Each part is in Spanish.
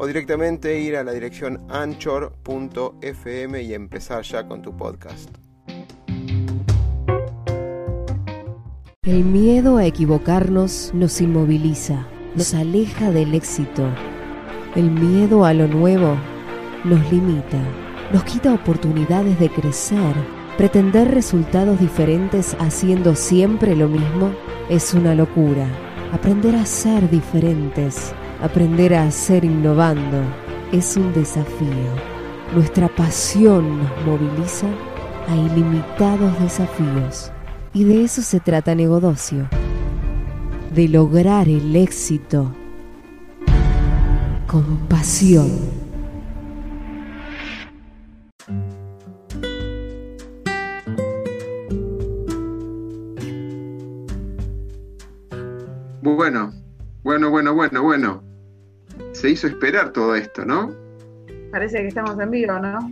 o directamente ir a la dirección anchor.fm y empezar ya con tu podcast. El miedo a equivocarnos nos inmoviliza, nos aleja del éxito. El miedo a lo nuevo nos limita, nos quita oportunidades de crecer. Pretender resultados diferentes haciendo siempre lo mismo es una locura. Aprender a ser diferentes Aprender a hacer innovando es un desafío. Nuestra pasión nos moviliza a ilimitados desafíos. Y de eso se trata Negodocio. De lograr el éxito con pasión. Bueno, bueno, bueno, bueno, bueno se hizo esperar todo esto, ¿no? Parece que estamos en vivo, ¿no?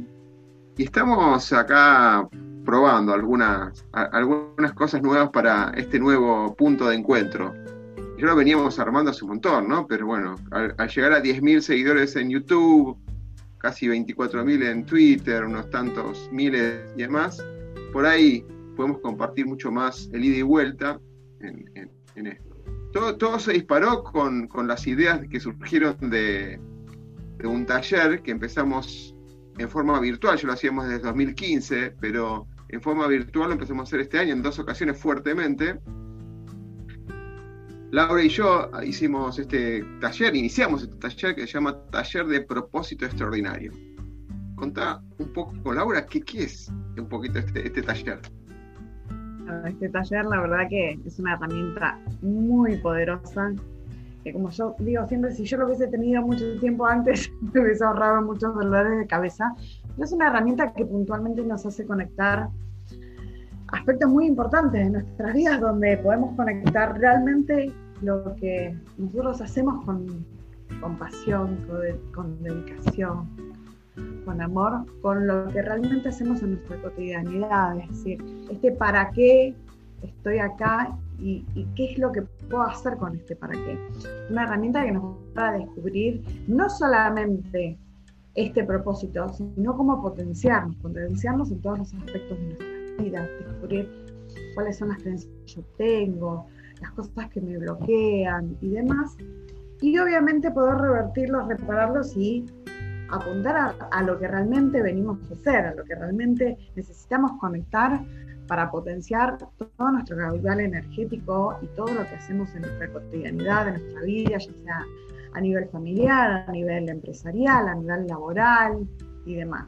Y estamos acá probando algunas, algunas cosas nuevas para este nuevo punto de encuentro. Ya lo veníamos armando hace un montón, ¿no? Pero bueno, al, llegar a 10.000 seguidores en YouTube, casi 24.000 en Twitter, unos tantos miles y demás, por ahí podemos compartir mucho más el ida y vuelta en esto todo, se disparó con, las ideas que surgieron de, un taller que empezamos en forma virtual, yo lo hacíamos desde 2015, pero en forma virtual lo empezamos a hacer este año en dos ocasiones fuertemente. Laura y yo hicimos este taller, iniciamos este taller que se llama Taller de Propósito Extraordinario. Contá un poco, Laura, ¿qué, qué es un poquito este, este taller? Este taller, la verdad que es una herramienta muy poderosa. Que como yo digo siempre, si yo lo hubiese tenido mucho tiempo antes, me hubiese ahorrado muchos dolores de cabeza. es una herramienta que puntualmente nos hace conectar aspectos muy importantes de nuestras vidas, donde podemos conectar realmente lo que nosotros hacemos con, con pasión, con dedicación, con amor, con lo que realmente hacemos en nuestra cotidianidad, es decir, este para qué estoy acá y, qué es lo que puedo hacer con este para qué. Una herramienta que nos va a descubrir no solamente este propósito, sino cómo potenciarnos, potenciarnos en todos los aspectos de nuestra vida, descubrir cuáles son las creencias que yo tengo, las cosas que me bloquean y demás. Y obviamente poder revertirlos, repararlos y apuntar a, lo que realmente venimos a hacer, a lo que realmente necesitamos conectar para potenciar todo nuestro capital energético y todo lo que hacemos en nuestra cotidianidad, en nuestra vida, ya sea a nivel familiar, a nivel empresarial, a nivel laboral y demás.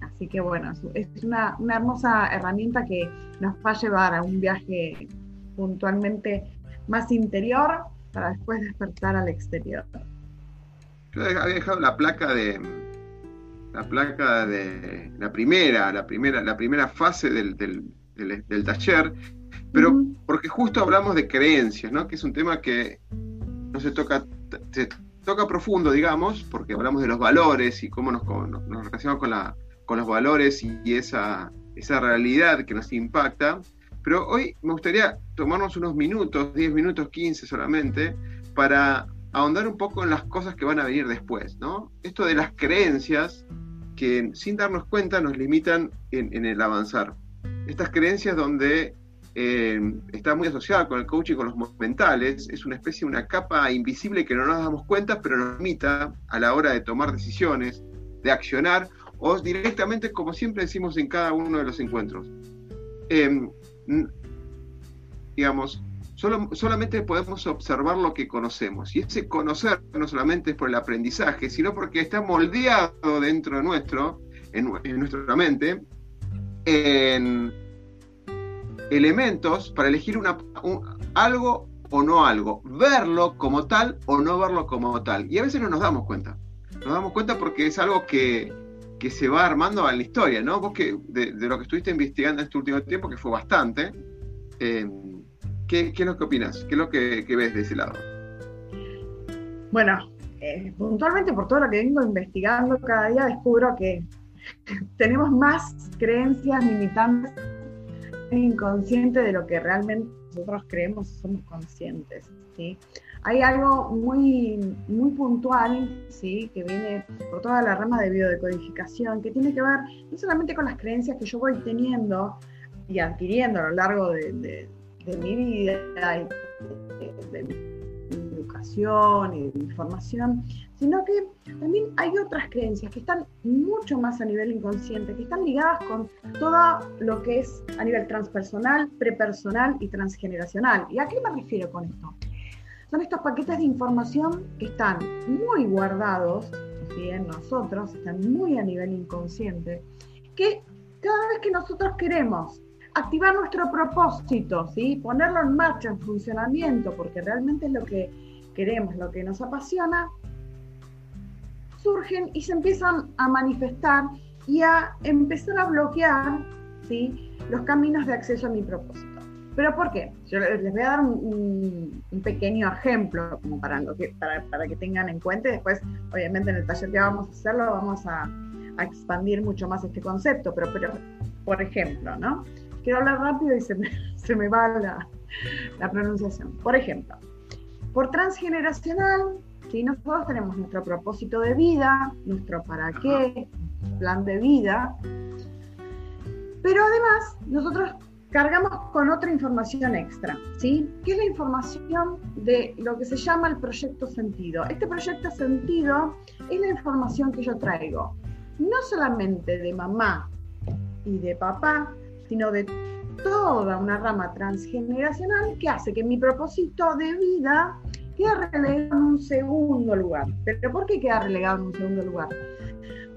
Así que bueno, es una, una hermosa herramienta que nos va a llevar a un viaje puntualmente más interior para después despertar al exterior. Yo había dejado la placa de. La placa de. La primera, la primera, la primera fase del, taller. Pero porque justo hablamos de creencias, ¿no? Que es un tema que no se toca. Se toca profundo, digamos, porque hablamos de los valores y cómo nos, nos, relacionamos con, la, con los valores y, esa, esa realidad que nos impacta. Pero hoy me gustaría tomarnos unos minutos, 10 minutos, 15 solamente, para ahondar un poco en las cosas que van a venir después, ¿no? Esto de las creencias que sin darnos cuenta nos limitan en, el avanzar. Estas creencias donde eh, está muy asociada con el coaching, con los mentales, es una especie una capa invisible que no nos damos cuenta, pero nos limita a la hora de tomar decisiones, de accionar, o directamente, como siempre decimos en cada uno de los encuentros. Em, digamos, solamente podemos observar lo que conocemos. Y ese conocer no solamente es por el aprendizaje, sino porque está moldeado dentro de nuestro, en, nuestra mente, en elementos para elegir una, algo o no algo, verlo como tal o no verlo como tal. Y a veces no nos damos cuenta. Nos damos cuenta porque es algo que, que se va armando en la historia, ¿no? Vos que de, lo que estuviste investigando en este último tiempo, que fue bastante, eh, ¿qué, es lo que opinas? ¿Qué es lo que, ves de ese lado? Bueno, eh, puntualmente por todo lo que vengo investigando, cada día descubro que tenemos más creencias limitantes inconscientes de lo que realmente nosotros creemos somos conscientes. ¿sí? Hay algo muy, muy puntual, ¿sí? que viene por toda la rama de biodecodificación, que tiene que ver no solamente con las creencias que yo voy teniendo y adquiriendo a lo largo de, mi vida y de, mi educación y de mi formación, sino que también hay otras creencias que están mucho más a nivel inconsciente, que están ligadas con todo lo que es a nivel transpersonal, prepersonal y transgeneracional. ¿Y a qué me refiero con esto? son estos paquetes de información que están muy guardados en nosotros, están muy a nivel inconsciente, que cada vez que nosotros queremos activar nuestro propósito, ¿sí? ponerlo en marcha, en funcionamiento, porque realmente es lo que queremos, lo que nos apasiona, surgen y se empiezan a manifestar y a empezar a bloquear ¿sí? los caminos de acceso a mi propósito. ¿Pero por qué? Yo les voy a dar un, pequeño ejemplo como para, que, para, que tengan en cuenta y después, obviamente, en el taller que vamos a hacerlo vamos a, expandir mucho más este concepto. Pero, pero, por ejemplo, ¿no? Quiero hablar rápido y se me, se me va la, la pronunciación. Por ejemplo, por transgeneracional, si nosotros tenemos nuestro propósito de vida, nuestro para qué, plan de vida, pero además nosotros cargamos con otra información extra, ¿sí? Que es la información de lo que se llama el proyecto sentido. Este proyecto sentido es la información que yo traigo, no solamente de mamá y de papá, sino de toda una rama transgeneracional que hace que mi propósito de vida quede relegado en un segundo lugar. ¿Pero por qué queda relegado en un segundo lugar?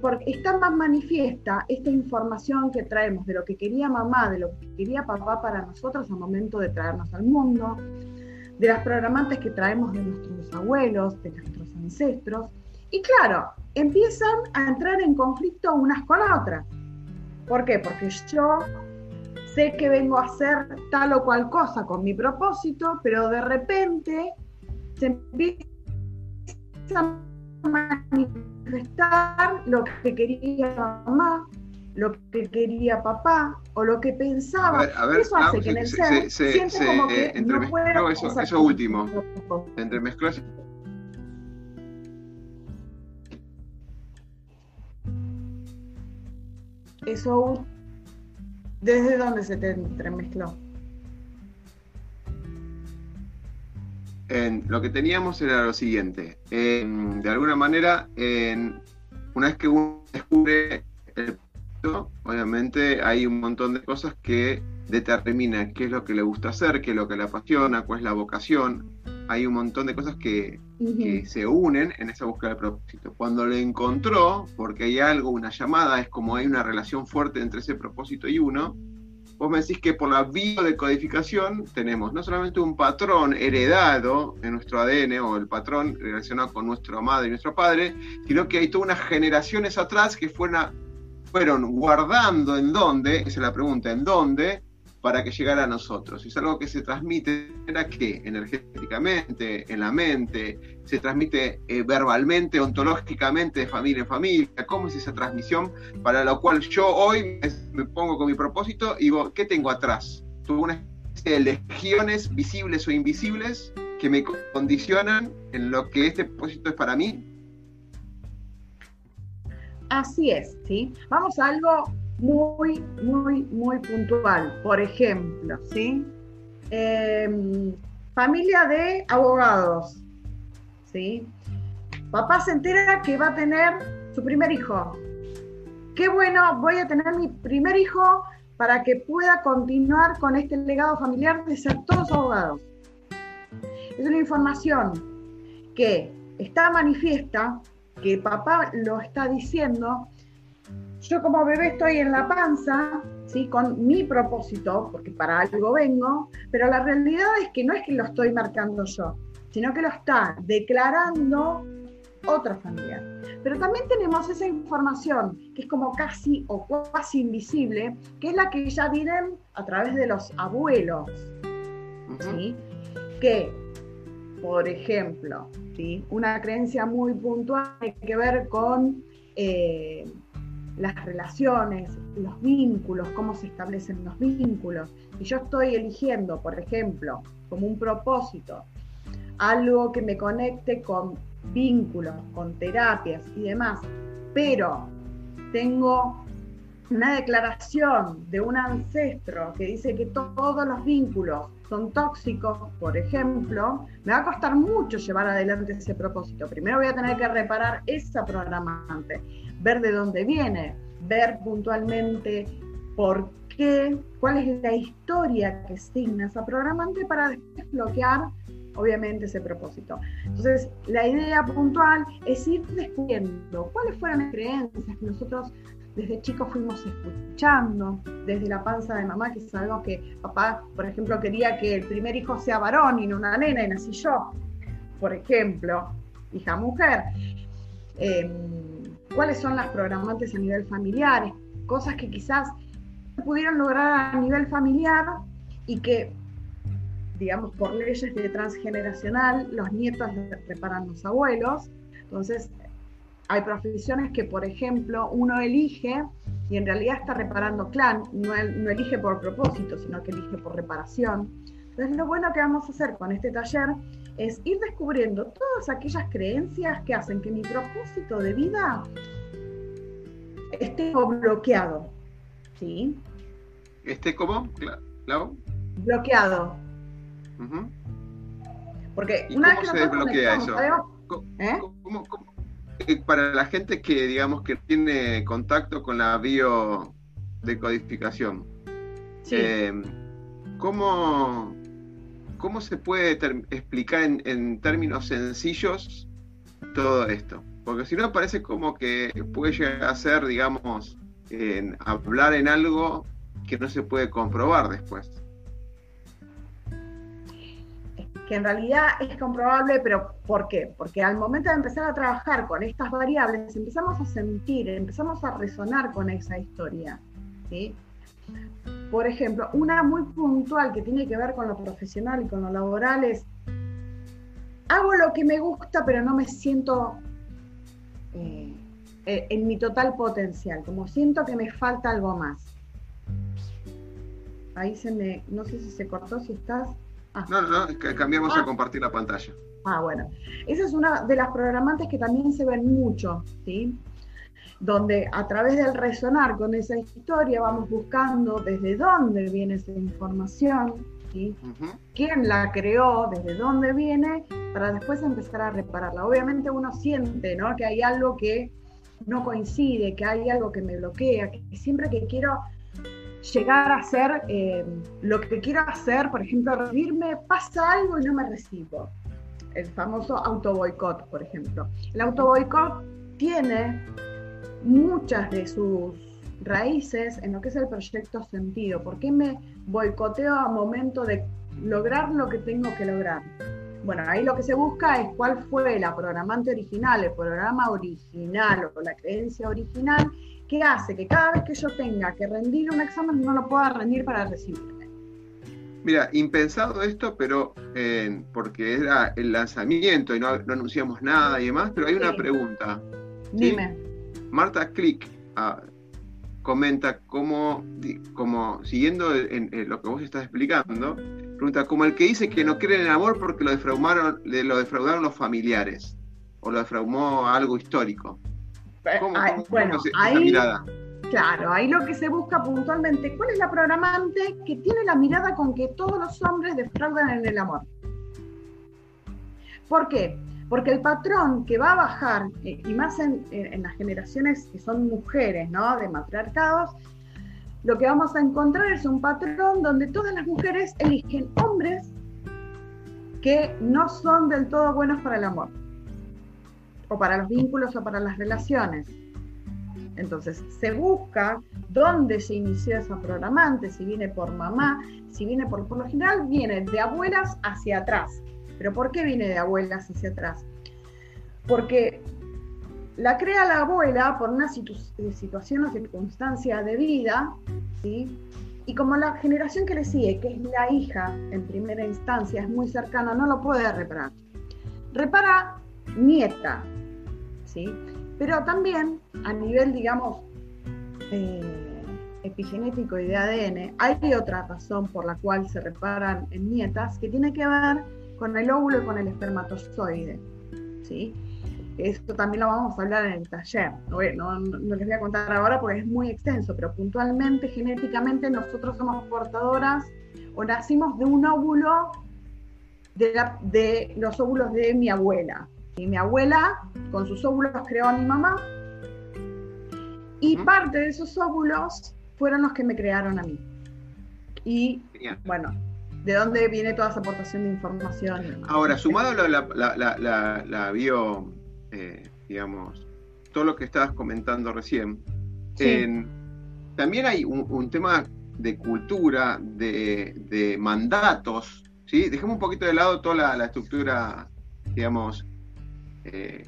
porque está más manifiesta esta información que traemos de lo que quería mamá, de lo que quería papá para nosotros al momento de traernos al mundo, de las programantes que traemos de nuestros abuelos, de nuestros ancestros. Y claro, empiezan a entrar en conflicto unas con otras. ¿Por qué? Porque yo sé que vengo a hacer tal o cual cosa con mi propósito, pero de repente se empieza a manifestar lo que quería mamá, lo que quería papá o lo que pensaba. eso hace que en el ser se, como que eh, no eso, eso último. Entremezcló eso. ¿Desde dónde se te entremezcló? lo que teníamos era lo siguiente. de alguna manera, una vez que uno descubre el proyecto, obviamente hay un montón de cosas que determinan qué es lo que le gusta hacer, qué es lo que le apasiona, cuál es la vocación. Hay un montón de cosas que, que se unen en esa búsqueda de propósito. Cuando lo encontró, porque hay algo, una llamada, es como hay una relación fuerte entre ese propósito y uno, vos me decís que por la biodecodificación tenemos no solamente un patrón heredado en nuestro ADN o el patrón relacionado con nuestra madre y nuestro padre, sino que hay todas unas generaciones atrás que fueron, fueron guardando en dónde, esa es la pregunta, en dónde, para que llegara a nosotros. Es algo que se transmite, ¿era qué? Energéticamente, en la mente, se transmite eh, verbalmente, ontológicamente, de familia en familia. ¿Cómo es esa transmisión? Para lo cual yo hoy me, pongo con mi propósito y digo, ¿qué tengo atrás? Tuve una especie de legiones visibles o invisibles que me condicionan en lo que este propósito es para mí. Así es, ¿sí? Vamos a algo muy, muy, muy puntual. Por ejemplo, ¿sí? Em, familia de abogados, ¿sí? Papá se entera que va a tener su primer hijo. Qué bueno, voy a tener mi primer hijo para que pueda continuar con este legado familiar de ser todos abogados. Es una información que está manifiesta, que papá lo está diciendo, yo como bebé estoy en la panza, ¿sí? con mi propósito, porque para algo vengo, pero la realidad es que no es que lo estoy marcando yo, sino que lo está declarando otro familiar. Pero también tenemos esa información que es como casi o casi invisible, que es la que ya vienen a través de los abuelos. ¿sí? Que, por ejemplo, ¿sí? una creencia muy puntual tiene que ver con eh, las relaciones, los vínculos, cómo se establecen los vínculos. Y yo estoy eligiendo, por ejemplo, como un propósito, algo que me conecte con vínculos, con terapias y demás, pero tengo una declaración de un ancestro que dice que todos los vínculos son tóxicos, por ejemplo, me va a costar mucho llevar adelante ese propósito. Primero voy a tener que reparar esa programante, ver de dónde viene, ver puntualmente por qué, cuál es la historia que asigna esa programante para desbloquear obviamente ese propósito. Entonces, la idea puntual es ir descubriendo cuáles fueron las creencias que nosotros desde chicos fuimos escuchando, desde la panza de mamá, que sabemos que papá, por ejemplo, quería que el primer hijo sea varón y no una nena, y nací yo, por ejemplo, hija mujer. Em, ¿Cuáles son las programantes a nivel familiar? Cosas que quizás pudieron lograr a nivel familiar y que digamos, por leyes de transgeneracional, los nietos preparan los abuelos. Entonces, hay profesiones que, por ejemplo, uno elige y en realidad está reparando clan, no, no elige por propósito, sino que elige por reparación. Entonces, lo bueno que vamos a hacer con este taller es ir descubriendo todas aquellas creencias que hacen que mi propósito de vida esté bloqueado. ¿Sí? ¿Esté como? Claro. Bloqueado. Porque ¿Y una cómo se desbloquea eso? ¿Eh? Eh, para la gente que digamos que tiene contacto con la biodecodificación, eh, ¿cómo, ¿cómo, se puede explicar en, términos sencillos todo esto? Porque si no parece como que puede llegar a ser, digamos, hablar en algo que no se puede comprobar después que en realidad es comprobable, pero ¿por qué? Porque al momento de empezar a trabajar con estas variables, empezamos a sentir, empezamos a resonar con esa historia. ¿sí? Por ejemplo, una muy puntual que tiene que ver con lo profesional y con lo laboral es, hago lo que me gusta, pero no me siento eh, eh, en mi total potencial, como siento que me falta algo más. Ahí se me, no sé si se cortó, si estás... Ah. No, no, cambiamos a ah. compartir la pantalla. Ah, bueno. Esa es una de las programantes que también se ven mucho, ¿sí? Donde a través del resonar con esa historia vamos buscando desde dónde viene esa información, ¿sí? ¿Quién la creó? ¿Desde dónde viene? Para después empezar a repararla. Obviamente uno siente, ¿no? Que hay algo que no coincide, que hay algo que me bloquea, que siempre que quiero llegar a hacer eh, lo que quiero hacer, por ejemplo, recibirme, pasa algo y no me recibo. El famoso auto boicot, por ejemplo. El auto boicot tiene muchas de sus raíces en lo que es el proyecto sentido. ¿Por qué me boicoteo a momento de lograr lo que tengo que lograr? Bueno, ahí lo que se busca es cuál fue la programante original, el programa original o la creencia original que hace que cada vez que yo tenga que rendir un examen no lo pueda rendir para recibirme. Mira, impensado esto, pero eh, porque era el lanzamiento y no, anunciamos nada y demás, pero hay una pregunta. Dime. Marta Click ah, comenta cómo, como siguiendo en, lo que vos estás explicando, pregunta como el que dice que no cree en el amor porque lo defraudaron, lo defraudaron los familiares o lo defraudó algo histórico. Eh, bueno, ahí, claro, ahí lo que se busca puntualmente, ¿cuál es la programante que tiene la mirada con que todos los hombres defraudan en el amor? ¿Por qué? Porque el patrón que va a bajar, eh, y más en, las generaciones que son mujeres, ¿no? De matriarcados, lo que vamos a encontrar es un patrón donde todas las mujeres eligen hombres que no son del todo buenos para el amor o para los vínculos o para las relaciones. Entonces, se busca dónde se inició esa programante, si viene por mamá, si viene por, por lo general, viene de abuelas hacia atrás. ¿Pero por qué viene de abuelas hacia atrás? Porque la crea la abuela por una situación o circunstancia de vida, ¿sí? Y como la generación que le sigue, que es la hija en primera instancia, es muy cercana, no lo puede reparar. Repara nieta, ¿sí? Pero también a nivel, digamos, eh, epigenético y de ADN, hay otra razón por la cual se reparan en nietas que tiene que ver con el óvulo y con el espermatozoide, ¿sí? Esto también lo vamos a hablar en el taller. No, les voy a contar ahora porque es muy extenso, pero puntualmente, genéticamente, nosotros somos portadoras o nacimos de un óvulo de, los óvulos de mi abuela. Y mi abuela, con sus óvulos, creó a mi mamá. Y parte de esos óvulos fueron los que me crearon a mí. Y bueno, ¿de dónde viene toda esa aportación de información? Ahora, sumado a la, la, la bio eh, digamos, todo lo que estabas comentando recién. también hay un, tema de cultura, de, mandatos, ¿sí? Dejemos un poquito de lado toda la, estructura, digamos, eh,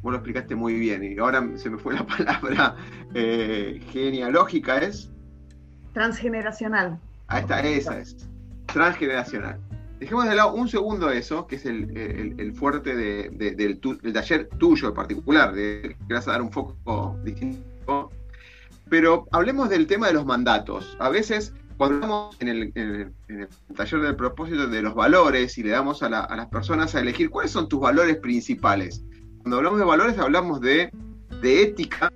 vos lo explicaste muy bien y ahora se me fue la palabra eh, genealógica, ¿es? Transgeneracional. Ahí está, esa es. Transgeneracional. Dejemos de lado un segundo eso, que es el, fuerte del, taller tuyo en particular, de, que vas a dar un foco distinto. Pero hablemos del tema de los mandatos. A veces, cuando hablamos en el, taller del propósito de los valores y le damos a, las personas a elegir cuáles son tus valores principales. Cuando hablamos de valores, hablamos de, de ética,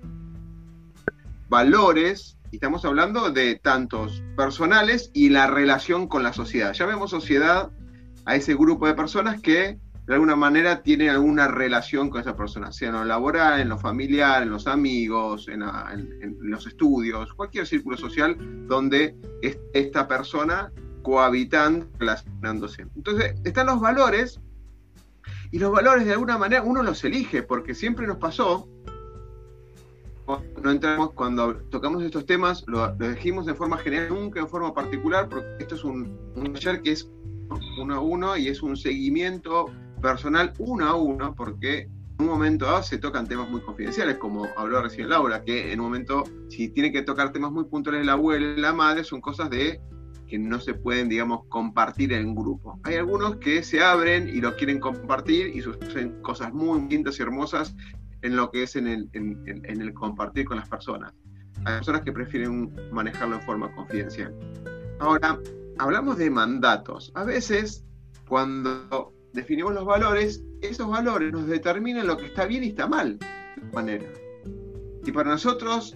valores, estamos hablando de tantos personales y la relación con la sociedad. Ya vemos sociedad a ese grupo de personas que de alguna manera tienen alguna relación con esa persona, sea en lo laboral, en lo familiar, en los amigos, en, los estudios, cualquier círculo social donde esta persona cohabitando, relacionándose. Entonces, están los valores y los valores de alguna manera uno los elige porque siempre nos pasó no entramos cuando tocamos estos temas, lo, elegimos de forma general, nunca en forma particular, porque esto es un, un taller que es uno a uno y es un seguimiento personal uno a uno porque en un momento dado se tocan temas muy confidenciales, como habló recién Laura, que en un momento, si tiene que tocar temas muy puntuales la abuela la madre, son cosas de que no se pueden, digamos, compartir en grupo. Hay algunos que se abren y lo quieren compartir y suceden cosas muy lindas y hermosas en lo que es en el, en el compartir con las personas. Hay personas que prefieren manejarlo en forma confidencial. Ahora, hablamos de mandatos. A veces, cuando definimos los valores, esos valores nos determinan lo que está bien y está mal, de manera. Y para nosotros,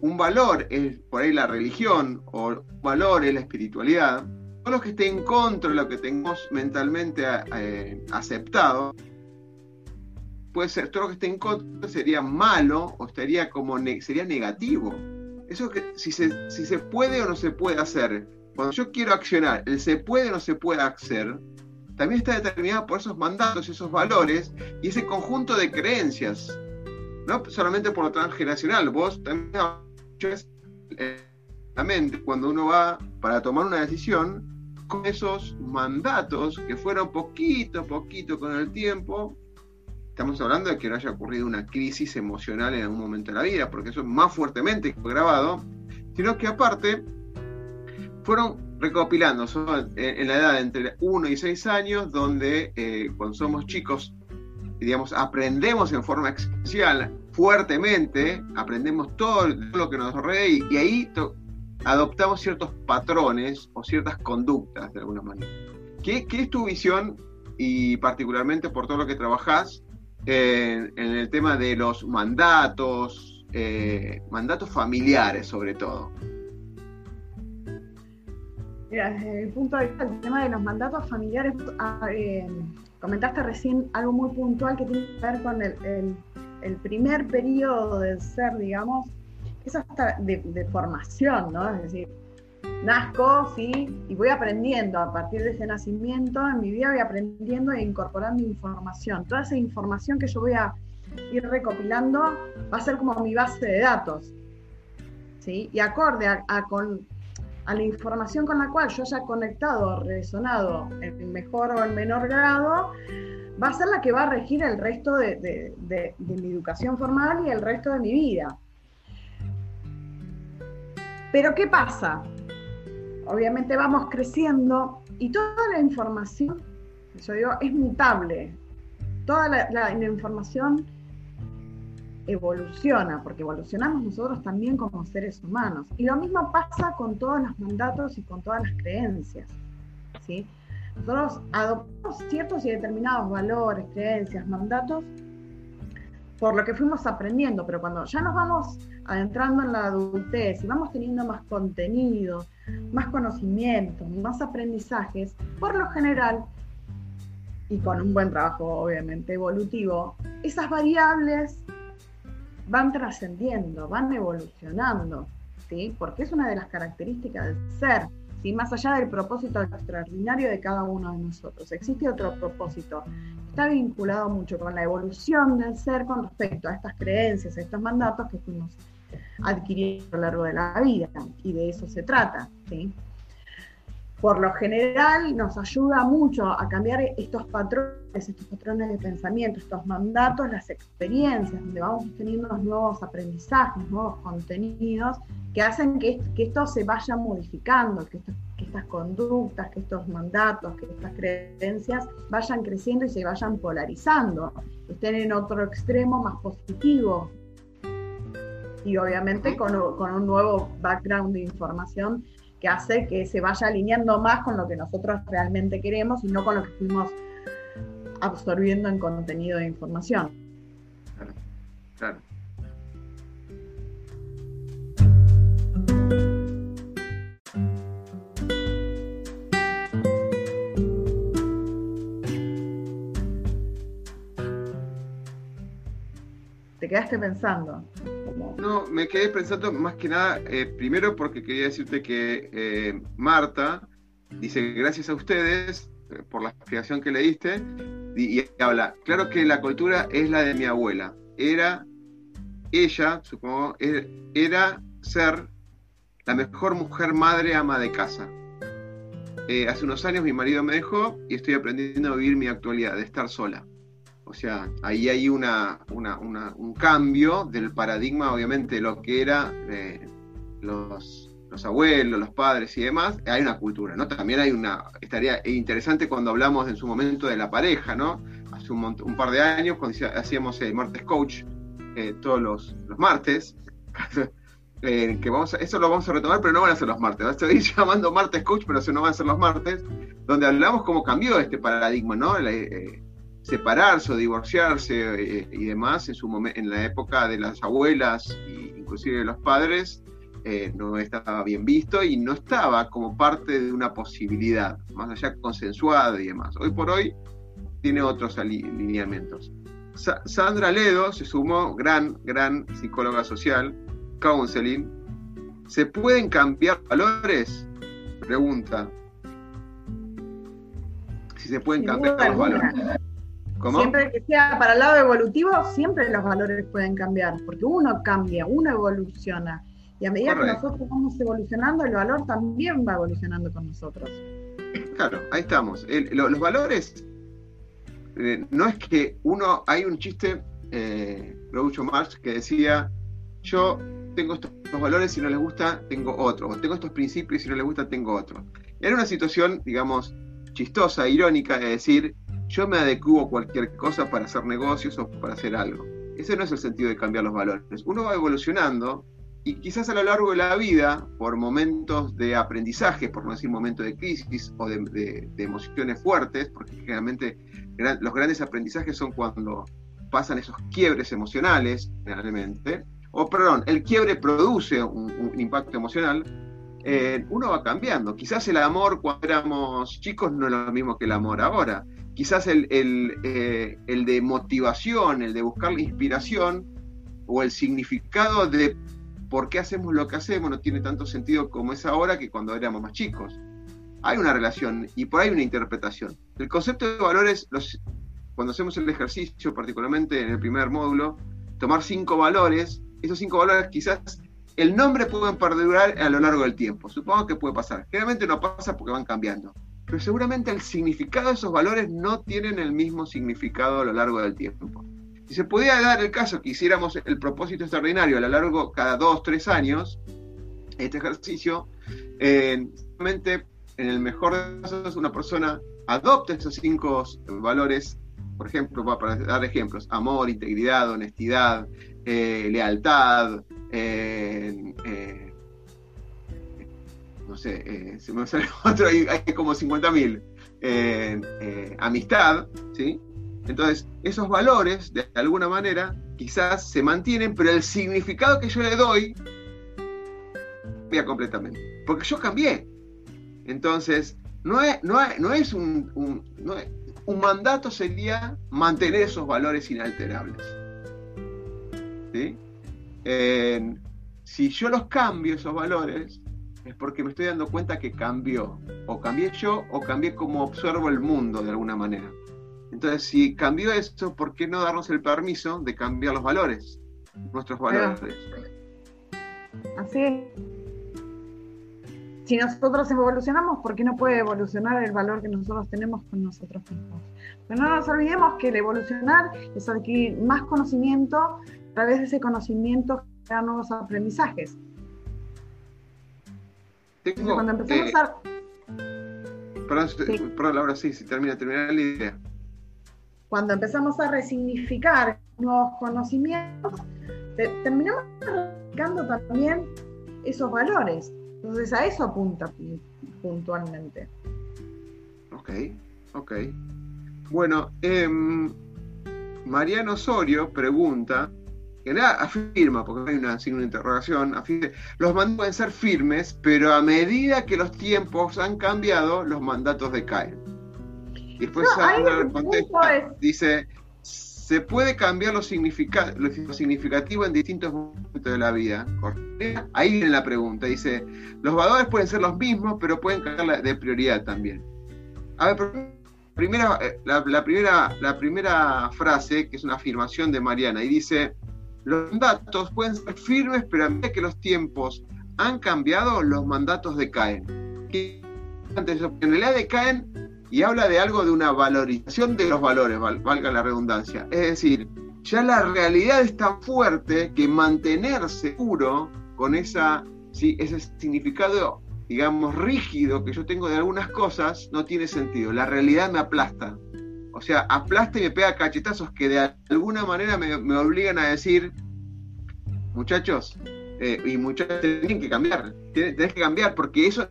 un valor es por ahí la religión, o un valor es la espiritualidad, todo lo que esté en contra de lo que tengamos mentalmente eh, aceptado, puede ser, todo lo que esté en contra sería malo o estaría como sería negativo. Eso que si se, si se puede o no se puede hacer, cuando yo quiero accionar, el se puede o no se puede hacer, también está determinado por esos mandatos, esos valores y ese conjunto de creencias. No solamente por lo transgeneracional, vos también la mente cuando uno va para tomar una decisión con esos mandatos que fueron poquito poquito con el tiempo. Estamos hablando de que no haya ocurrido una crisis emocional en algún momento de la vida, porque eso es más fuertemente grabado, sino que aparte fueron recopilando en la edad de entre 1 y 6 años, donde eh, cuando somos chicos, digamos, aprendemos en forma especial, fuertemente, aprendemos todo lo que nos rodea y, ahí adoptamos ciertos patrones o ciertas conductas de alguna manera. ¿Qué, es tu visión y particularmente por todo lo que trabajás en el tema de los mandatos, eh, mandatos familiares sobre todo? Mira, desde el punto de vista del tema de los mandatos familiares, ah, eh, comentaste recién algo muy puntual que tiene que ver con el, primer periodo del ser, digamos, es hasta de, formación, ¿no? Es decir, nazco, sí, y voy aprendiendo a partir de ese nacimiento, en mi vida voy aprendiendo e incorporando información. Toda esa información que yo voy a ir recopilando va a ser como mi base de datos, ¿sí? Y acorde a con a la información con la cual yo haya conectado, resonado en mejor o en menor grado, va a ser la que va a regir el resto de, mi educación formal y el resto de mi vida. Pero ¿qué pasa? Obviamente vamos creciendo y toda la información, yo digo, es mutable. Toda la información evoluciona, porque evolucionamos nosotros también como seres humanos. Y lo mismo pasa con todos los mandatos y con todas las creencias. ¿sí? Nosotros adoptamos ciertos y determinados valores, creencias, mandatos por lo que fuimos aprendiendo, pero cuando ya nos vamos adentrando en la adultez y vamos teniendo más contenido, más conocimiento, más aprendizajes, por lo general, y con un buen trabajo obviamente evolutivo, esas variables van trascendiendo, van evolucionando, ¿sí? porque es una de las características del ser, ¿sí? más allá del propósito extraordinario de cada uno de nosotros. Existe otro propósito, está vinculado mucho con la evolución del ser con respecto a estas creencias, a estos mandatos que fuimos adquiriendo a lo largo de la vida, y de eso se trata. por lo general nos ayuda mucho a cambiar estos patrones, estos patrones de pensamiento, estos mandatos, las experiencias, donde vamos teniendo nuevos aprendizajes, nuevos contenidos, que hacen que, esto se vaya modificando, que, que estas conductas, que estos mandatos, que estas creencias vayan creciendo y se vayan polarizando, estén en otro extremo más positivo. Y obviamente con, con un nuevo background de información que hace que se vaya alineando más con lo que nosotros realmente queremos y no con lo que fuimos absorbiendo en contenido de información. Claro, claro. ¿Te quedaste pensando? No, me quedé pensando más que nada, eh, primero porque quería decirte que eh, Marta dice gracias a ustedes eh, por la explicación que le diste y, habla, claro que la cultura es la de mi abuela, era ella, supongo, er, era ser la mejor mujer madre ama de casa. hace unos años mi marido me dejó y estoy aprendiendo a vivir mi actualidad, de estar sola. O sea, ahí hay una, un cambio del paradigma, obviamente, lo que era eh, los, abuelos, los padres y demás. Hay una cultura, ¿no? También hay una. Estaría interesante cuando hablamos en su momento de la pareja, ¿no? Hace un, par de años, cuando hacíamos el martes coach, eh, todos los, martes. Eh, que vamos eso lo vamos a retomar, pero no van a ser los martes. A seguir llamando martes coach, pero eso no van a ser los martes, donde hablamos cómo cambió este paradigma, ¿no? Separarse o divorciarse eh, y demás en, su en la época de las abuelas e inclusive de los padres eh, no estaba bien visto y no estaba como parte de una posibilidad, más allá consensuada y demás. Hoy por hoy tiene otros alineamientos. Sandra Ledo se sumó, gran, gran psicóloga social, counseling. ¿Se pueden cambiar valores? Pregunta. Si se pueden cambiar los valores. Siempre que sea para el lado evolutivo, siempre los valores pueden cambiar, porque uno cambia, uno evoluciona. Y a medida que nosotros vamos evolucionando, el valor también va evolucionando con nosotros. Claro, ahí estamos. los valores, eh, no es que uno, hay un chiste, eh, Groucho Marx, que decía, yo tengo estos, valores, si no les gusta, tengo otro. O tengo estos principios, si no les gusta, tengo otro. Era una situación, digamos, chistosa, irónica, de decir, yo me adecuo a cualquier cosa para hacer negocios o para hacer algo. Ese no es el sentido de cambiar los valores. Uno va evolucionando y quizás a lo largo de la vida, por momentos de aprendizaje, por no decir momentos de crisis o de, emociones fuertes, porque generalmente los grandes aprendizajes son cuando pasan esos quiebres emocionales, generalmente, o perdón, el quiebre produce un, impacto emocional, eh, uno va cambiando. Quizás el amor cuando éramos chicos no es lo mismo que el amor ahora quizás el, eh, el, de motivación, el de buscar la inspiración o el significado de por qué hacemos lo que hacemos no tiene tanto sentido como es ahora que cuando éramos más chicos. Hay una relación y por ahí una interpretación. El concepto de valores, los, cuando hacemos el ejercicio, particularmente en el primer módulo, tomar cinco valores, esos cinco valores quizás el nombre pueden perdurar a lo largo del tiempo. Supongo que puede pasar. Generalmente no pasa porque van cambiando pero seguramente el significado de esos valores no tienen el mismo significado a lo largo del tiempo. Si se pudiera dar el caso que hiciéramos el propósito extraordinario a lo largo cada dos, tres años, este ejercicio, eh, en el mejor casos, una persona adopta esos cinco valores, por ejemplo, para dar ejemplos, amor, integridad, honestidad, eh, lealtad, eh, no sé, se me sale otro, hay, hay como 50.000, amistad, ¿sí? Entonces, esos valores, de alguna manera, quizás se mantienen, pero el significado que yo le doy cambia completamente. Porque yo cambié. Entonces, no es, no es, un, un, mandato sería mantener esos valores inalterables. ¿Sí? si yo los cambio, esos valores, es porque me estoy dando cuenta que cambió. O cambié yo o cambié como observo el mundo de alguna manera. Entonces, si cambió esto, ¿por qué no darnos el permiso de cambiar los valores? Nuestros valores. Así es. Si nosotros evolucionamos, ¿por qué no puede evolucionar el valor que nosotros tenemos con nosotros mismos? Pero no nos olvidemos que el evolucionar es adquirir más conocimiento, a través de ese conocimiento crear nuevos aprendizajes. cuando empezamos eh, a... Perdón, perdón, Laura, sí, si termina, termina la idea cuando empezamos a resignificar nuevos conocimientos, terminamos resignificando también esos valores. Entonces a eso apunta puntualmente. Ok, ok. Bueno, em, Mariano Osorio pregunta, que afirma, porque no hay una signo de interrogación, afirma, los mandatos pueden ser firmes, pero a medida que los tiempos han cambiado, los mandatos decaen. Y después contesta, dice, se puede cambiar lo, significativo en distintos momentos de la vida. Ahí viene la pregunta, dice, los valores pueden ser los mismos, pero pueden cambiar de prioridad también. A ver, primera, eh, la, primera, la primera frase, que es una afirmación de Mariana, y dice, los mandatos pueden ser firmes, pero a medida que los tiempos han cambiado, los mandatos decaen. En realidad decaen y habla de algo de una valorización de los valores, valga la redundancia. Es decir, ya la realidad es tan fuerte que mantenerse puro con esa, ese significado, digamos, rígido que yo tengo de algunas cosas no tiene sentido. La realidad me aplasta. O sea, aplasta y me pega cachetazos que de alguna manera me, obligan a decir, muchachos, eh, y muchachos tienen que cambiar, tenés que cambiar porque eso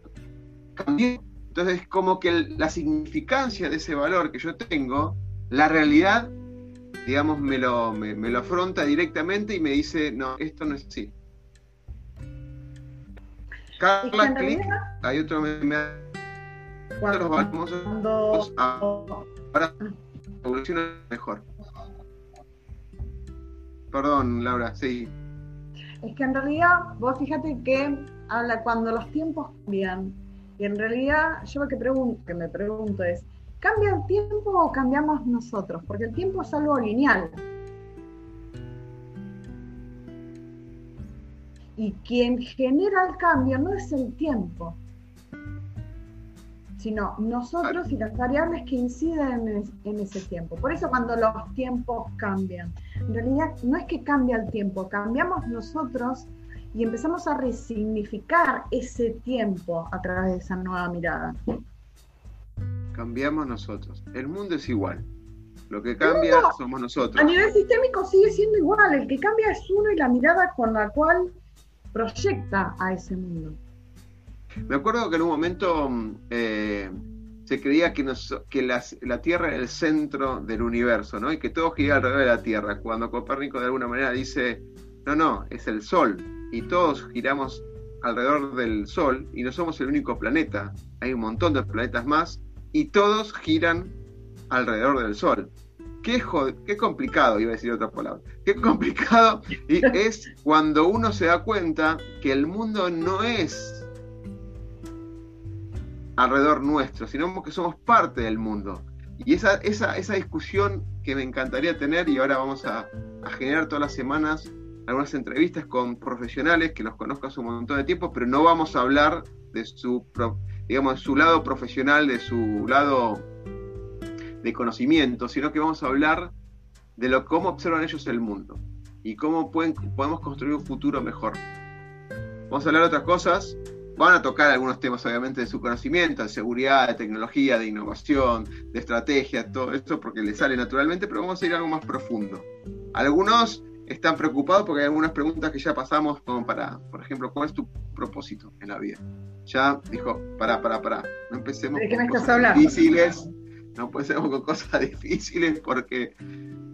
cambió entonces, como que la significancia de ese valor que yo tengo, la realidad, digamos, me lo, me, lo afronta directamente y me dice, no, esto no es así. Carla Click, hay otro me, cuando, los vamos a, para evoluciona mejor. Perdón, Laura, sí. Es que en realidad, vos fíjate que habla cuando los tiempos cambian, y en realidad yo lo que, me pregunto es, ¿cambia el tiempo o cambiamos nosotros? Porque el tiempo es algo lineal. Y quien genera el cambio no es el tiempo, sino nosotros y las variables que inciden en, en, ese tiempo. Por eso cuando los tiempos cambian, en realidad no es que cambia el tiempo, cambiamos nosotros y empezamos a resignificar ese tiempo a través de esa nueva mirada. Cambiamos nosotros. El mundo es igual. Lo que cambia somos nosotros. A nivel sistémico sigue siendo igual. El que cambia es uno y la mirada con la cual proyecta a ese mundo. Me acuerdo que en un momento eh, se creía que, que la Tierra era el centro del universo, ¿no? Y que todo gira alrededor de la Tierra. Cuando Copérnico de alguna manera dice, no, no, es el Sol y todos giramos alrededor del Sol y no somos el único planeta. Hay un montón de planetas más y todos giran alrededor del Sol. Qué, qué complicado, iba a decir otra palabra. Qué complicado y es cuando uno se da cuenta que el mundo no es alrededor nuestro, sino que somos parte del mundo. Y esa, esa, esa discusión que me encantaría tener y ahora vamos a, a generar todas las semanas algunas entrevistas con profesionales que los conozco hace un montón de tiempo, pero no vamos a hablar de su digamos, de su lado profesional, de su lado de conocimiento, sino que vamos a hablar de lo cómo observan ellos el mundo y cómo pueden, podemos construir un futuro mejor. Vamos a hablar de otras cosas, van a tocar algunos temas obviamente de su conocimiento, de seguridad, de tecnología, de innovación, de estrategia, todo esto porque les sale naturalmente, pero vamos a ir a algo más profundo. Algunos están preocupados porque hay algunas preguntas que ya pasamos como para, por ejemplo, ¿cuál es tu propósito en la vida? Ya dijo, para, para, para, no empecemos ¿De qué me con cosas hablando? difíciles, no empecemos con cosas difíciles porque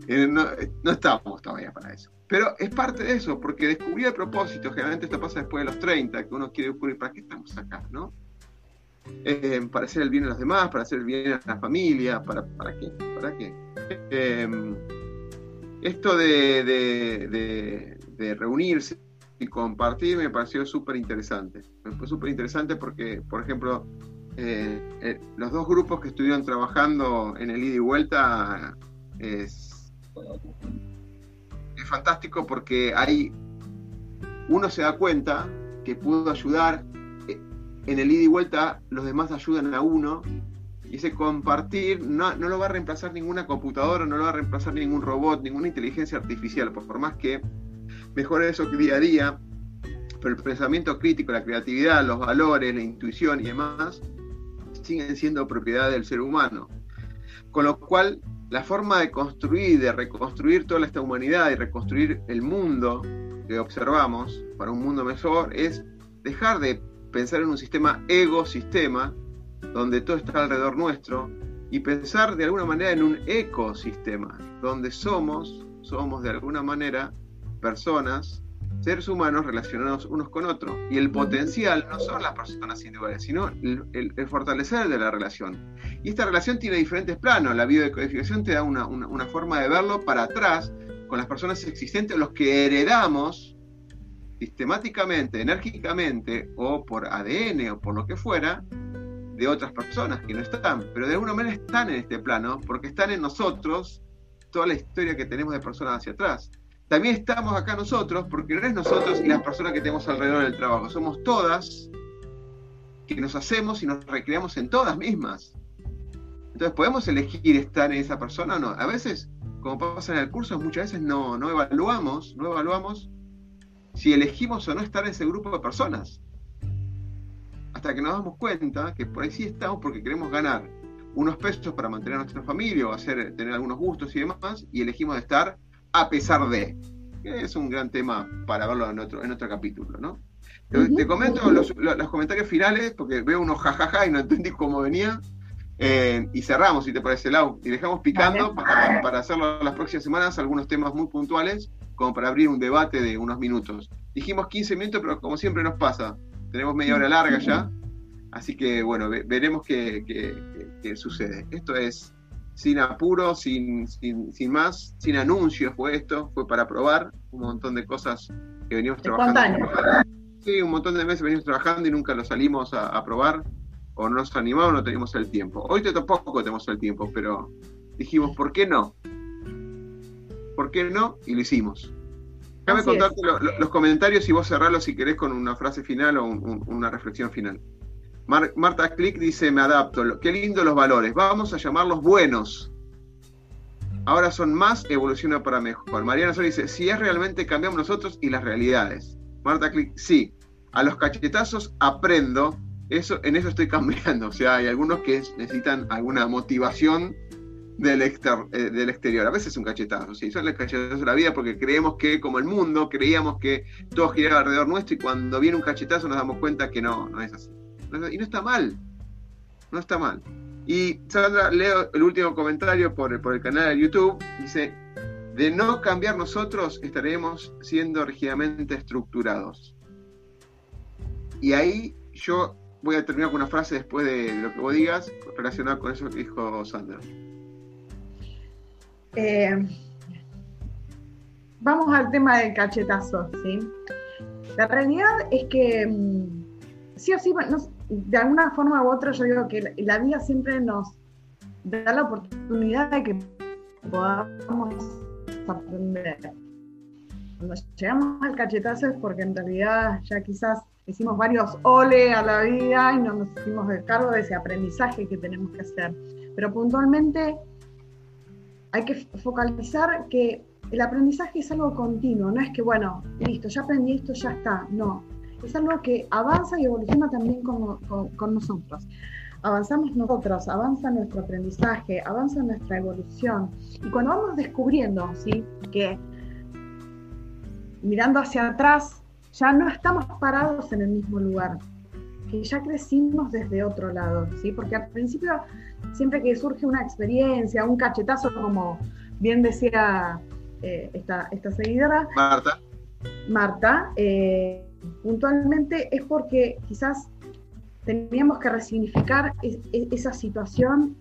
eh, no, no estamos todavía para eso. Pero es parte de eso, porque descubrir el propósito, generalmente esto pasa después de los 30, que uno quiere descubrir para qué estamos acá, ¿no? Eh, para hacer el bien a los demás, para hacer el bien a la familia, ¿para, para qué? ¿Para qué? Eh, esto de, reunirse y compartir me pareció súper interesante. Me fue súper interesante porque, por ejemplo, eh, eh, los dos grupos que estuvieron trabajando en el ida y vuelta es, es fantástico porque hay uno se da cuenta que pudo ayudar eh, en el ida y vuelta, los demás ayudan a uno y ese compartir no, no lo va a reemplazar ninguna computadora, no lo va a reemplazar ningún robot, ninguna inteligencia artificial, por, por más que mejore eso día a día, pero el pensamiento crítico, la creatividad, los valores, la intuición y demás siguen siendo propiedad del ser humano. Con lo cual, la forma de construir, de reconstruir toda esta humanidad y reconstruir el mundo que observamos para un mundo mejor es dejar de pensar en un sistema ego-sistema, donde todo está alrededor nuestro, y pensar de alguna manera en un ecosistema, donde somos, somos de alguna manera personas, seres humanos relacionados unos con otros. Y el potencial no son las personas individuales, sino el, fortalecer de la relación. Y esta relación tiene diferentes planos. La biodecodificación te da una, una- una forma de verlo para atrás con las personas existentes, los que heredamos sistemáticamente, enérgicamente, o por ADN o por lo que fuera, de otras personas que no están, pero de alguna manera están en este plano, porque están en nosotros toda la historia que tenemos de personas hacia atrás. También estamos acá nosotros, porque no es nosotros y las personas que tenemos alrededor del trabajo, somos todas que nos hacemos y nos recreamos en todas mismas. Entonces, ¿podemos elegir estar en esa persona o no? A veces, como pasa en el curso, muchas veces no, no evaluamos, no evaluamos si elegimos o no estar en ese grupo de personas. Hasta que nos damos cuenta que por ahí sí estamos porque queremos ganar unos pesos para mantener a nuestra familia o hacer, tener algunos gustos y demás, y elegimos estar a pesar de. Que es un gran tema para verlo en otro, en otro capítulo, ¿no? Te, Ujú. te comento los, lo- los comentarios finales, porque veo unos jajaja y no entendí cómo venía. Eh, y cerramos, si te parece, Lau. Y dejamos picando para, para hacerlo las próximas semanas, algunos temas muy puntuales, como para abrir un debate de unos minutos. Dijimos 15 minutos, pero como siempre nos pasa, tenemos media hora larga ya. Así que, bueno, ve- veremos qué, qué- qué- qué sucede. Esto es sin apuro, sin, sin, sin más, sin anuncios fue esto, fue para probar un montón de cosas que venimos trabajando. Sí, un montón de meses venimos trabajando y nunca lo salimos a, a probar, o no nos animamos, no teníamos el tiempo. Hoy tampoco tenemos el tiempo, pero dijimos, ¿por qué no? ¿Por qué no? Y lo hicimos. Déjame contarte lo- lo- los comentarios y vos cerrarlo si querés con una frase final o un- un- una reflexión final. Mar- Marta Click dice, me adapto. Qué lindo los valores. Vamos a llamarlos buenos. Ahora son más, evoluciona para mejor. Mariana Sol dice, si es realmente cambiamos nosotros y las realidades. Marta Click, sí. A los cachetazos aprendo. Eso, en eso estoy cambiando. O sea, hay algunos que necesitan alguna motivación del, exter- eh, del exterior. A veces un cachetazo, sí, son los cachetazos de la vida porque creemos que, como el mundo, creíamos que todo giraba alrededor nuestro y cuando viene un cachetazo nos damos cuenta que no, no es así. Es- Y no está mal, no está mal. Y Sandra, leo el último comentario por, por el canal de YouTube, dice, de no cambiar nosotros estaremos siendo rígidamente estructurados. Y ahí yo voy a terminar con una frase después de lo que vos digas relacionada con eso que dijo Sandra. Eh, vamos al tema del cachetazo, ¿sí? La realidad es que mm, sí o sí, de alguna forma u otra, yo digo que la, la vida siempre nos da la oportunidad de que podamos aprender. Cuando llegamos al cachetazo es porque en realidad ya quizás hicimos varios ole a la vida y no nos hicimos el cargo de ese aprendizaje que tenemos que hacer. Pero puntualmente hay que focalizar que el aprendizaje es algo continuo, no es que, bueno, listo, ya aprendí esto, ya está, no. Es algo que avanza y evoluciona también con, con nosotros. Avanzamos nosotros, avanza nuestro aprendizaje, avanza nuestra evolución. Y cuando vamos descubriendo, ¿sí? Que mirando hacia atrás, ya no estamos parados en el mismo lugar, que ya crecimos desde otro lado, ¿sí? Porque al principio, siempre que surge una experiencia, un cachetazo, como bien decía eh, esta, esta, seguidora, Marta, Marta eh, puntualmente es porque quizás teníamos que resignificar esa situación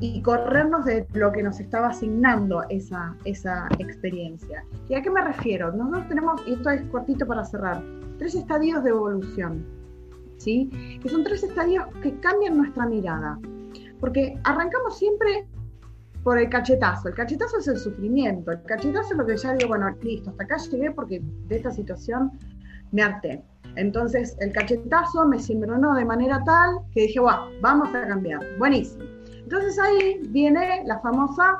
y corrernos de lo que nos estaba asignando esa, esa experiencia. ¿Y a qué me refiero? Nosotros tenemos, y esto es cortito para cerrar, tres estadios de evolución, ¿sí? Que son tres estadios que cambian nuestra mirada. Porque arrancamos siempre por el cachetazo. El cachetazo es el sufrimiento. El cachetazo es lo que ya digo, bueno, listo, hasta acá llegué porque de esta situación me harté. Entonces, el cachetazo me cimbronó de manera tal que dije, wow, vamos a cambiar. Buenísimo. Entonces ahí viene la famosa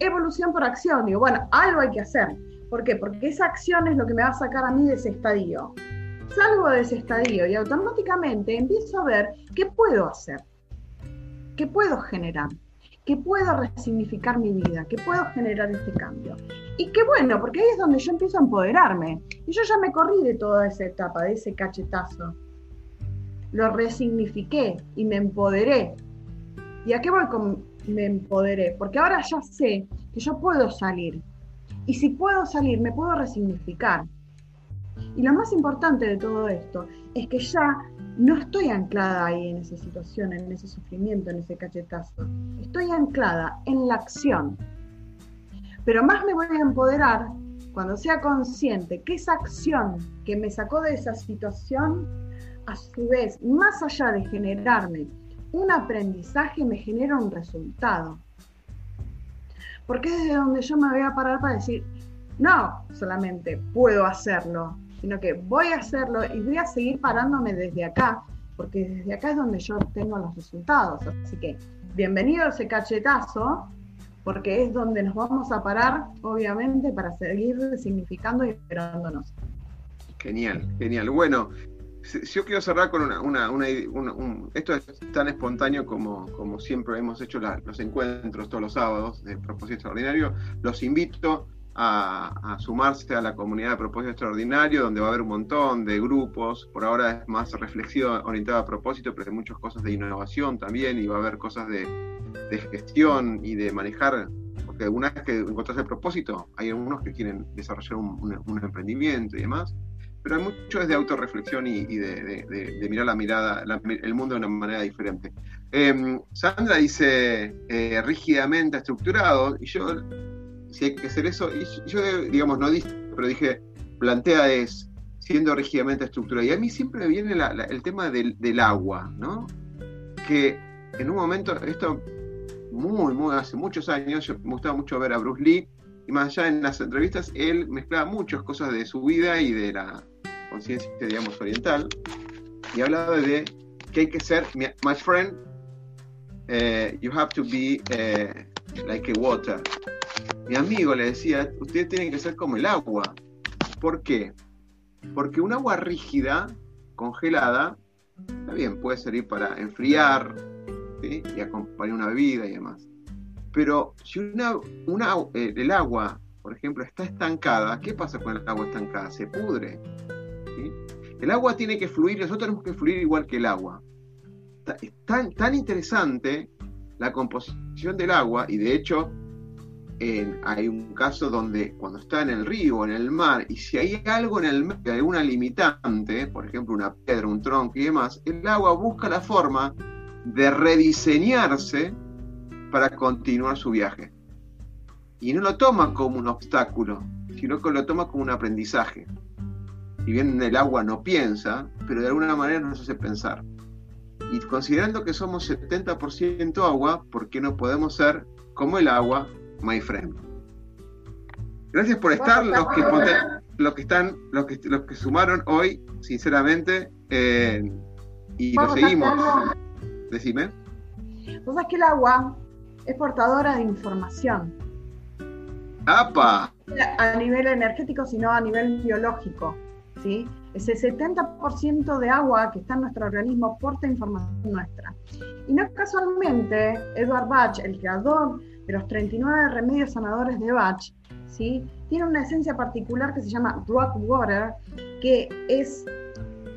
evolución por acción. Digo, bueno, algo hay que hacer. ¿Por qué? Porque esa acción es lo que me va a sacar a mí de ese estadio. Salgo de ese estadio y automáticamente empiezo a ver qué puedo hacer, qué puedo generar, qué puedo resignificar mi vida, qué puedo generar este cambio. Y qué bueno, porque ahí es donde yo empiezo a empoderarme. Y yo ya me corrí de toda esa etapa, de ese cachetazo. Lo resignifiqué y me empoderé ¿Y a qué voy con me empoderé? Porque ahora ya sé que yo puedo salir. Y si puedo salir, me puedo resignificar. Y lo más importante de todo esto es que ya no estoy anclada ahí en esa situación, en ese sufrimiento, en ese cachetazo. Estoy anclada en la acción. Pero más me voy a empoderar cuando sea consciente que esa acción que me sacó de esa situación, a su vez, más allá de generarme un aprendizaje me genera un resultado. Porque es desde donde yo me voy a parar para decir, no solamente puedo hacerlo, sino que voy a hacerlo y voy a seguir parándome desde acá, porque desde acá es donde yo tengo los resultados. Así que bienvenido a ese cachetazo, porque es donde nos vamos a parar, obviamente, para seguir significando y esperándonos. Genial, genial. Bueno, yo quiero cerrar con una, una, esto es tan espontáneo como, como siempre hemos hecho los encuentros todos los sábados de propósito extraordinario. Los invito a, sumarse a la comunidad de propósito extraordinario, donde va a haber un montón de grupos. Por ahora es más reflexión orientada a propósito, pero hay muchas cosas de innovación también, y va a haber cosas de, gestión y de manejar. Porque una vez que encontrás el propósito, hay algunos que quieren desarrollar un emprendimiento y demás pero hay mucho es de autorreflexión y, de, mirar la mirada, el mundo de una manera diferente. Em, Sandra dice eh, rígidamente estructurado, y yo, si hay que hacer eso, y yo, digamos, no dije, pero dije, plantea es siendo rígidamente estructurado. Y a mí siempre viene el tema del, del, agua, ¿no? Que en un momento, esto muy, muy, hace muchos años, yo me gustaba mucho ver a Bruce Lee, y más allá en las entrevistas, él mezclaba muchas cosas de su vida y de la conciencia, digamos, oriental, y hablaba de que hay que ser, my friend, eh, you have to be eh, like a water. Mi amigo le decía, ustedes tienen que ser como el agua. ¿Por qué? Porque un agua rígida, congelada, está bien, puede servir para enfriar y acompañar una bebida y demás. Pero si una, eh, el agua, por ejemplo, está estancada, ¿qué pasa con el agua estancada? Se pudre. El agua tiene que fluir, nosotros tenemos que fluir igual que el agua. Es tan, tan interesante la composición del agua, y de hecho hay un caso donde cuando está en el río en el mar, y si hay algo en el mar, alguna limitante, por ejemplo una piedra, un tronco y demás, el agua busca la forma de rediseñarse para continuar su viaje. Y no lo toma como un obstáculo, sino que lo toma como un aprendizaje si bien el agua no piensa, pero de alguna manera nos hace pensar. Y considerando que somos 70% agua, ¿por qué no podemos ser como el agua, my friend? Gracias por estar, los que, los que están, los que, los que sumaron hoy, sinceramente, eh, y lo seguimos. Decime. Vos sabés que el agua es portadora de información. ¡Apa! A nivel energético, sino a nivel biológico. ¿sí? Ese 70% de agua que está en nuestro organismo porta información nuestra. Y no casualmente, Edward Bach, el creador de los 39 remedios sanadores de Bach, ¿sí? tiene una esencia particular que se llama rock water, que es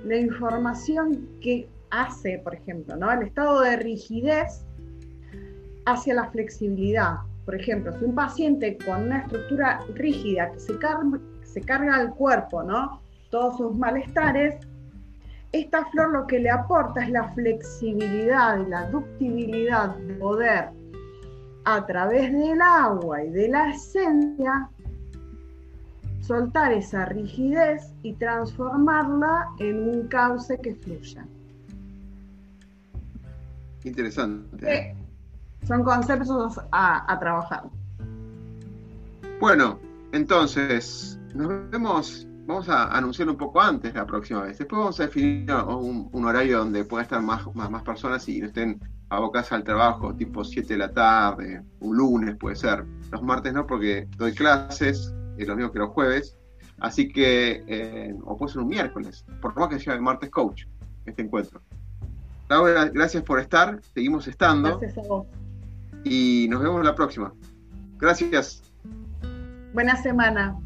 la información que hace, por ejemplo, ¿no? el estado de rigidez hacia la flexibilidad. Por ejemplo, si un paciente con una estructura rígida que se, carga, se carga al cuerpo, ¿no? todos sus malestares, esta flor lo que le aporta es la flexibilidad y la ductibilidad de poder a través del agua y de la esencia soltar esa rigidez y transformarla en un cauce que fluya. Interesante. Eh, son conceptos a, a trabajar. Bueno, entonces, nos vemos vamos a anunciarlo un poco antes la próxima vez. Después vamos a definir un, horario donde puedan estar más, más, personas y no estén abocadas al trabajo, tipo 7 de la tarde, un lunes puede ser. Los martes no, porque doy clases, es lo mismo que los jueves. Así que, eh, o puede ser un miércoles, por más que sea el martes coach, este encuentro. Laura, gracias por estar, seguimos estando. Gracias a vos. Y nos vemos la próxima. Gracias. Buena semana.